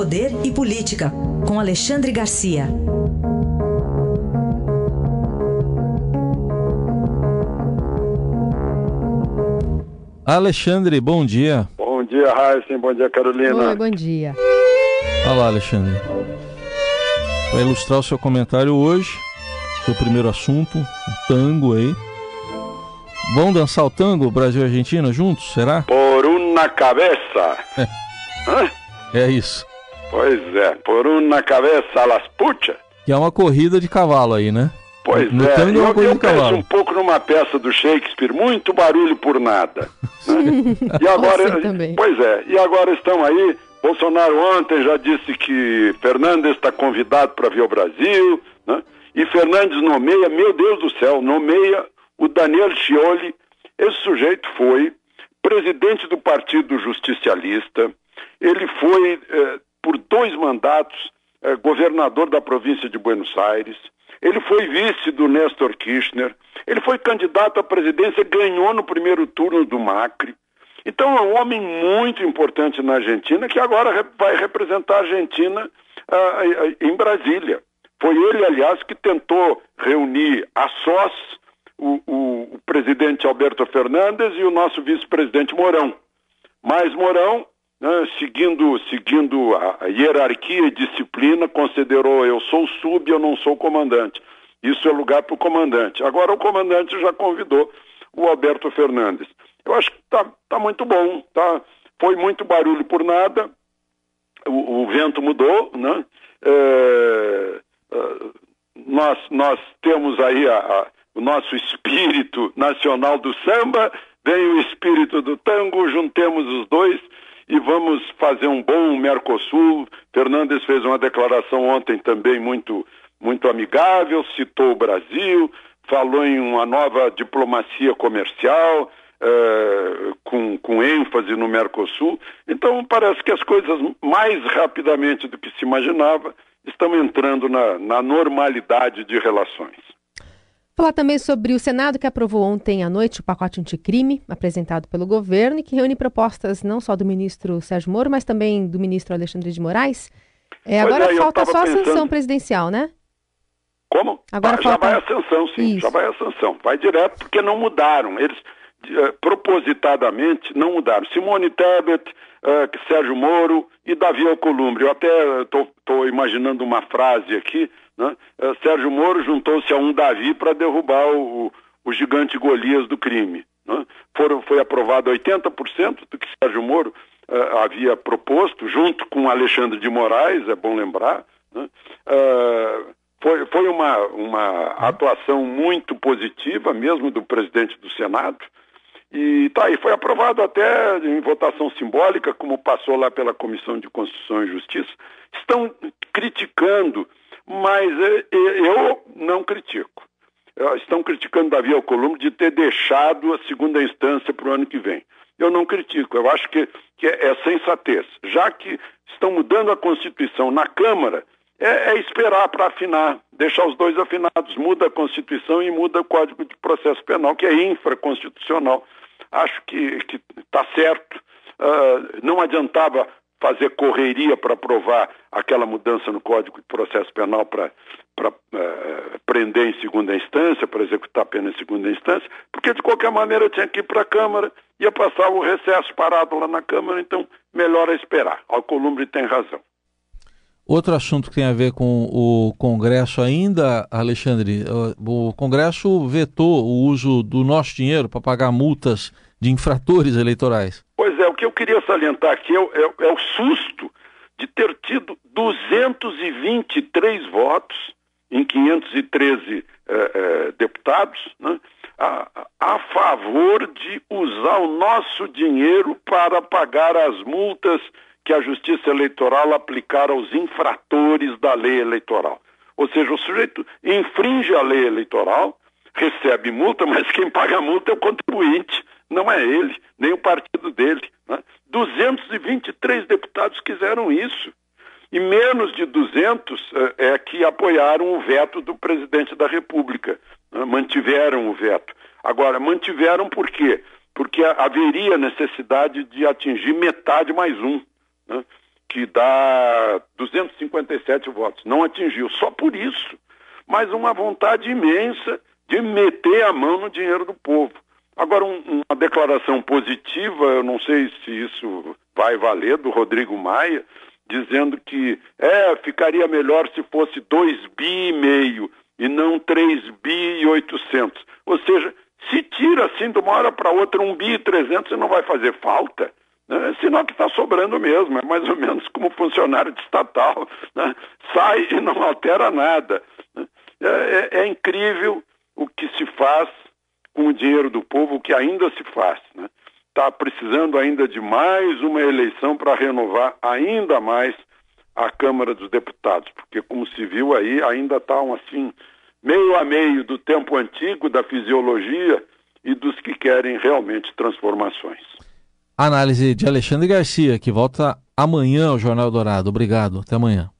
Poder e Política, com Alexandre Garcia. Alexandre, bom dia. Bom dia, Raíssen. Bom dia, Carolina. Oi, bom dia. Olá, Alexandre. Para ilustrar o seu comentário hoje, seu primeiro assunto, o tango aí. Vão dançar o tango Brasil e Argentina juntos, será? Por uma cabeça. É. Hã? É isso. Pois é, por uma cabeça las puchas. Que é uma corrida de cavalo aí, né? Pois no é, tango é uma eu, eu de penso cavalo. um pouco numa peça do Shakespeare, muito barulho por nada. né? E agora, Você também. pois é, e agora estão aí. Bolsonaro ontem já disse que Fernandes está convidado para vir ao Brasil, né? E Fernandes nomeia, meu Deus do céu, nomeia o Daniel Scioli. Esse sujeito foi presidente do Partido Justicialista, ele foi, eh, por dois mandatos, eh, governador da província de Buenos Aires, ele foi vice do Néstor Kirchner, ele foi candidato à presidência, ganhou no primeiro turno do Macri. Então é um homem muito importante na Argentina que agora vai representar a Argentina ah, ah, em Brasília. Foi ele, aliás, que tentou reunir a sós o, o- o presidente Alberto Fernandes e o nosso vice-presidente Mourão. Mas Mourão, né, seguindo, seguindo a hierarquia e disciplina, considerou eu sou sub, eu não sou comandante. Isso é lugar para o comandante. Agora o comandante já convidou o Alberto Fernandes. Eu acho que está tá muito bom. Tá? Foi muito barulho por nada. O, o vento mudou, né? É, é, nós, nós temos aí a- a- o nosso espírito nacional do samba, vem o espírito do tango, juntemos os dois e vamos fazer um bom Mercosul. Fernandes fez uma declaração ontem também muito, muito amigável, citou o Brasil, falou em uma nova diplomacia comercial, eh, com, com ênfase no Mercosul. Então, parece que as coisas, mais rapidamente do que se imaginava, estão entrando na, na normalidade de relações. Falar também sobre o Senado que aprovou ontem à noite o pacote anticrime apresentado pelo governo e que reúne propostas não só do ministro Sérgio Moro, mas também do ministro Alexandre de Moraes. É, agora é, falta só a sanção presidencial, né? Como? Agora Ah, já falta- vai a sanção, sim, Isso. já vai a sanção. Vai direto porque não mudaram. Eles eh, propositadamente não mudaram. Simone Tebet, eh, Sérgio Moro e Davi Alcolumbre. Eu até estou imaginando uma frase aqui. Né? Sérgio Moro juntou-se a um Davi para derrubar o, o- gigante Golias do crime. né? Foram, foi aprovado 80% do que Sérgio Moro eh, havia proposto, junto com Alexandre de Moraes, é bom lembrar. né? Eh, foi, foi uma, uma atuação muito positiva, mesmo do presidente do Senado. E tá aí, foi aprovado até em votação simbólica, como passou lá pela Comissão de Constituição e Justiça. Estão criticando, mas eh, eh, eu não critico. Estão criticando Davi Alcolumbre de ter deixado a segunda instância para o ano que vem. Eu não critico, eu acho que, que é, é sensatez. Já que estão mudando a Constituição na Câmara, é, é esperar para afinar, deixar os dois afinados. Muda a Constituição e muda o Código de Processo Penal, que é infraconstitucional. Acho que está certo. Ah, não adiantava fazer correria para aprovar aquela mudança no Código de Processo Penal para eh, prender em segunda instância, para executar a pena em segunda instância, porque de qualquer maneira tinha que ir para a Câmara, ia passar o recesso parado lá na Câmara, então melhor é esperar. Alcolumbre tem razão. Outro assunto que tem a ver com o Congresso ainda, Alexandre, o Congresso vetou o uso do nosso dinheiro para pagar multas de infratores eleitorais. Pois é, o que eu queria salientar aqui é, o- é é o susto de ter tido 223 votos em 513 eh, eh, deputados né, a, a favor de usar o nosso dinheiro para pagar as multas que a Justiça Eleitoral aplicar aos infratores da lei eleitoral. Ou seja, o sujeito infringe a lei eleitoral, recebe multa, mas quem paga a multa é o contribuinte, não é ele, nem o partido dele. Né? 223 deputados fizeram isso. E menos de 200 eh, é que apoiaram o veto do presidente da República, né? mantiveram o veto. Agora, mantiveram por quê? Porque haveria necessidade de atingir metade mais um. Né? que dá 257 votos. Não atingiu, só por isso. Mas uma vontade imensa de meter a mão no dinheiro do povo. Agora, um, uma declaração positiva, eu não sei se isso vai valer, do Rodrigo Maia, dizendo que é, ficaria melhor se fosse 2 bi e meio e não 3 bi e 800. Ou seja, se tira assim de uma hora para outra um bi e 300 não vai fazer falta. Né? Sinal que está sobrando mesmo, é mais ou menos como funcionário de estatal. Né? Sai e não altera nada. Né? É, é, é, incrível o que se faz com o dinheiro do povo, o que ainda se faz. Está né? precisando ainda de mais uma eleição para renovar ainda mais a Câmara dos Deputados, porque como se viu aí, ainda está um, assim, meio a meio do tempo antigo, da fisiologia e dos que querem realmente transformações. Análise de Alexandre Garcia, que volta amanhã ao Jornal Dourado. Obrigado. Até amanhã.